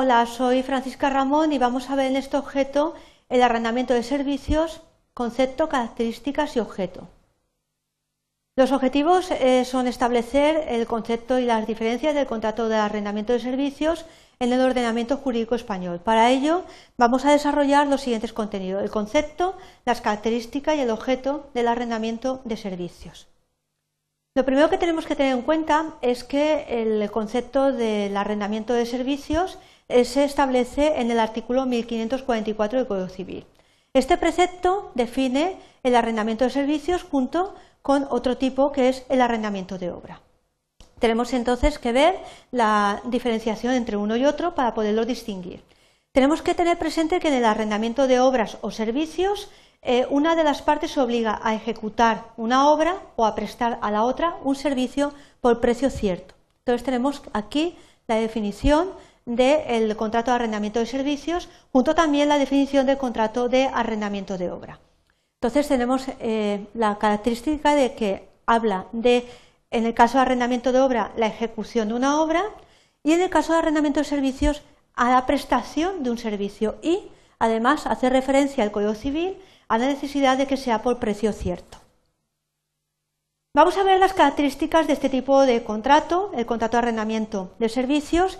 Hola, soy Francisca Ramón y vamos a ver en este objeto el arrendamiento de servicios, concepto, características y objeto. Los objetivos eh, son establecer el concepto y las diferencias del contrato de arrendamiento de servicios en el ordenamiento jurídico español. Para ello vamos a desarrollar los siguientes contenidos, el concepto, las características y el objeto del arrendamiento de servicios. Lo primero que tenemos que tener en cuenta es que el concepto del arrendamiento de servicios se establece en el artículo 1544 del Código Civil. Este precepto define el arrendamiento de servicios junto con otro tipo que es el arrendamiento de obra. Tenemos entonces que ver la diferenciación entre uno y otro para poderlo distinguir. Tenemos que tener presente que en el arrendamiento de obras o servicios eh, una de las partes se obliga a ejecutar una obra o a prestar a la otra un servicio por precio cierto. Entonces tenemos aquí la definición del contrato de arrendamiento de servicios, junto también la definición del contrato de arrendamiento de obra. Entonces tenemos eh, la característica de que habla de, en el caso de arrendamiento de obra, la ejecución de una obra y en el caso de arrendamiento de servicios, a la prestación de un servicio y además hace referencia al Código Civil a la necesidad de que sea por precio cierto. Vamos a ver las características de este tipo de contrato, el contrato de arrendamiento de servicios,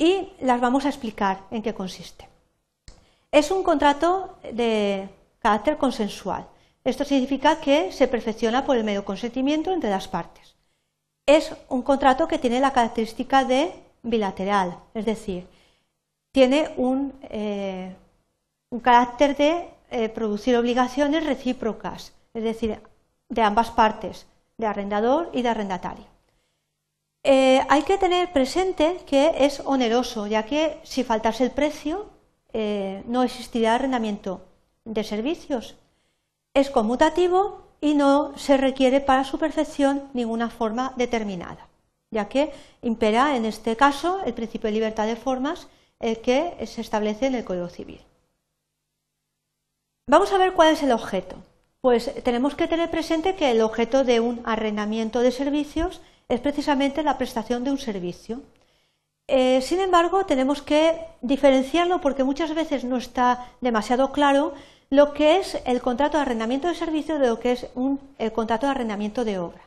y las vamos a explicar en qué consiste. Es un contrato de carácter consensual. Esto significa que se perfecciona por el medio consentimiento entre las partes. Es un contrato que tiene la característica de bilateral, es decir, tiene un, eh, carácter de eh, producir obligaciones recíprocas, es decir, de ambas partes, de arrendador y de arrendatario. Eh, hay que tener presente que es oneroso, ya que si faltase el precio, eh, no existiría arrendamiento de servicios. Es conmutativo y no se requiere para su perfección ninguna forma determinada, ya que impera en este caso el principio de libertad de formas que se establece en el Código Civil. Vamos a ver cuál es el objeto. Pues tenemos que tener presente que el objeto de un arrendamiento de servicios es precisamente la prestación de un servicio. Eh, sin embargo, tenemos que diferenciarlo porque muchas veces no está demasiado claro lo que es el contrato de arrendamiento de servicios de lo que es un, el contrato de arrendamiento de obra.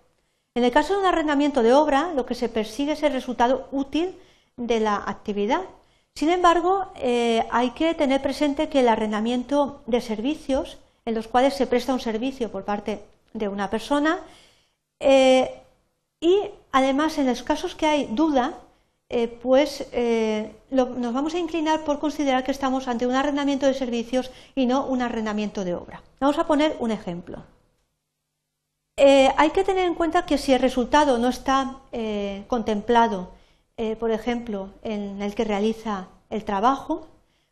En el caso de un arrendamiento de obra, lo que se persigue es el resultado útil de la actividad sin embargo, eh, hay que tener presente que el arrendamiento de servicios, en los cuales se presta un servicio por parte de una persona, eh, y además en los casos que hay duda, eh, pues nos vamos a inclinar por considerar que estamos ante un arrendamiento de servicios y no un arrendamiento de obra. Vamos a poner un ejemplo. hay que tener en cuenta que si el resultado no está contemplado eh, por ejemplo, en el que realiza el trabajo,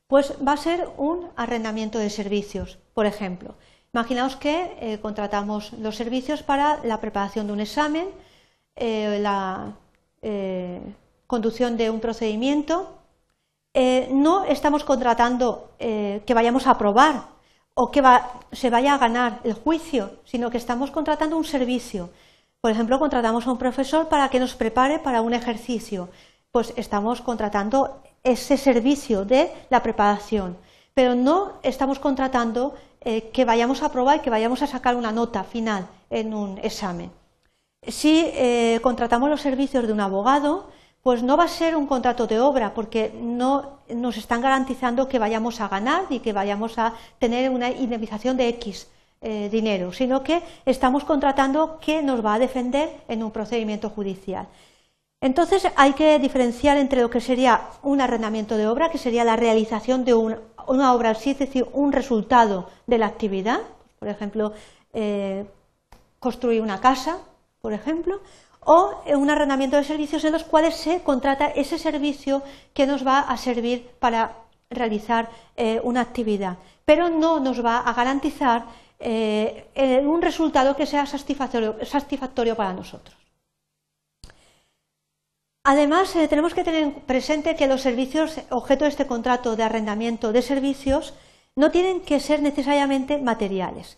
pues va a ser un arrendamiento de servicios, por ejemplo. Imaginaos que eh, contratamos los servicios para la preparación de un examen, eh, la conducción de un procedimiento. no estamos contratando que vayamos a aprobar o que se vaya a ganar el juicio, sino que estamos contratando un servicio. Por ejemplo, contratamos a un profesor para que nos prepare para un ejercicio. Pues estamos contratando ese servicio de la preparación, pero no estamos contratando eh, que vayamos a aprobar y que vayamos a sacar una nota final en un examen. Si eh, contratamos los servicios de un abogado, pues no va a ser un contrato de obra, porque no nos están garantizando que vayamos a ganar y que vayamos a tener una indemnización de X eh, dinero, sino que estamos contratando que nos va a defender en un procedimiento judicial. Entonces hay que diferenciar entre lo que sería un arrendamiento de obra, que sería la realización de una obra, es decir, un resultado de la actividad, por ejemplo, eh, construir una casa, por ejemplo, o un arrendamiento de servicios en los cuales se contrata ese servicio que nos va a servir para realizar eh, una actividad, pero no nos va a garantizar eh, un resultado que sea satisfactorio, para nosotros. Además, eh, tenemos que tener presente que los servicios objeto de este contrato de arrendamiento de servicios no tienen que ser necesariamente materiales.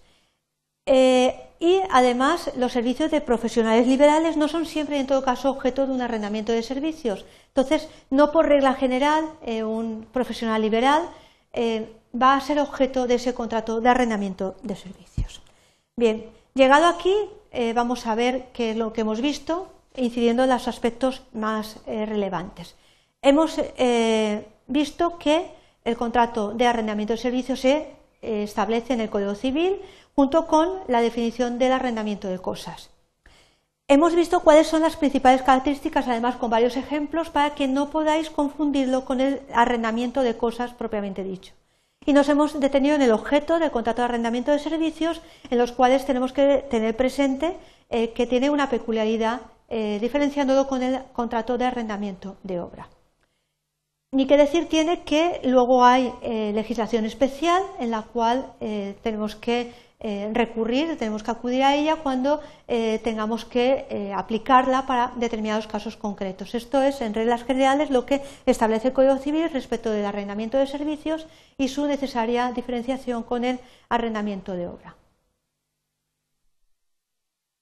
Eh, y además los servicios de profesionales liberales no son siempre en todo caso objeto de un arrendamiento de servicios. Entonces, no por regla general eh, un profesional liberal eh, va a ser objeto de ese contrato de arrendamiento de servicios. Bien, llegado aquí vamos a ver qué es lo que hemos visto, incidiendo en los aspectos más relevantes. Hemos visto que el contrato de arrendamiento de servicios se establece en el Código Civil junto con la definición del arrendamiento de cosas. Hemos visto cuáles son las principales características, además con varios ejemplos, para que no podáis confundirlo con el arrendamiento de cosas propiamente dicho. Y nos hemos detenido en el objeto del contrato de arrendamiento de servicios, en los cuales tenemos que tener presente eh, que tiene una peculiaridad eh, diferenciándolo con el contrato de arrendamiento de obra. Ni que decir tiene que luego hay eh, legislación especial en la cual tenemos que eh, recurrir, tenemos que acudir a ella cuando eh, tengamos que eh, aplicarla para determinados casos concretos. Esto es, en reglas generales, lo que establece el Código Civil respecto del arrendamiento de servicios y su necesaria diferenciación con el arrendamiento de obra.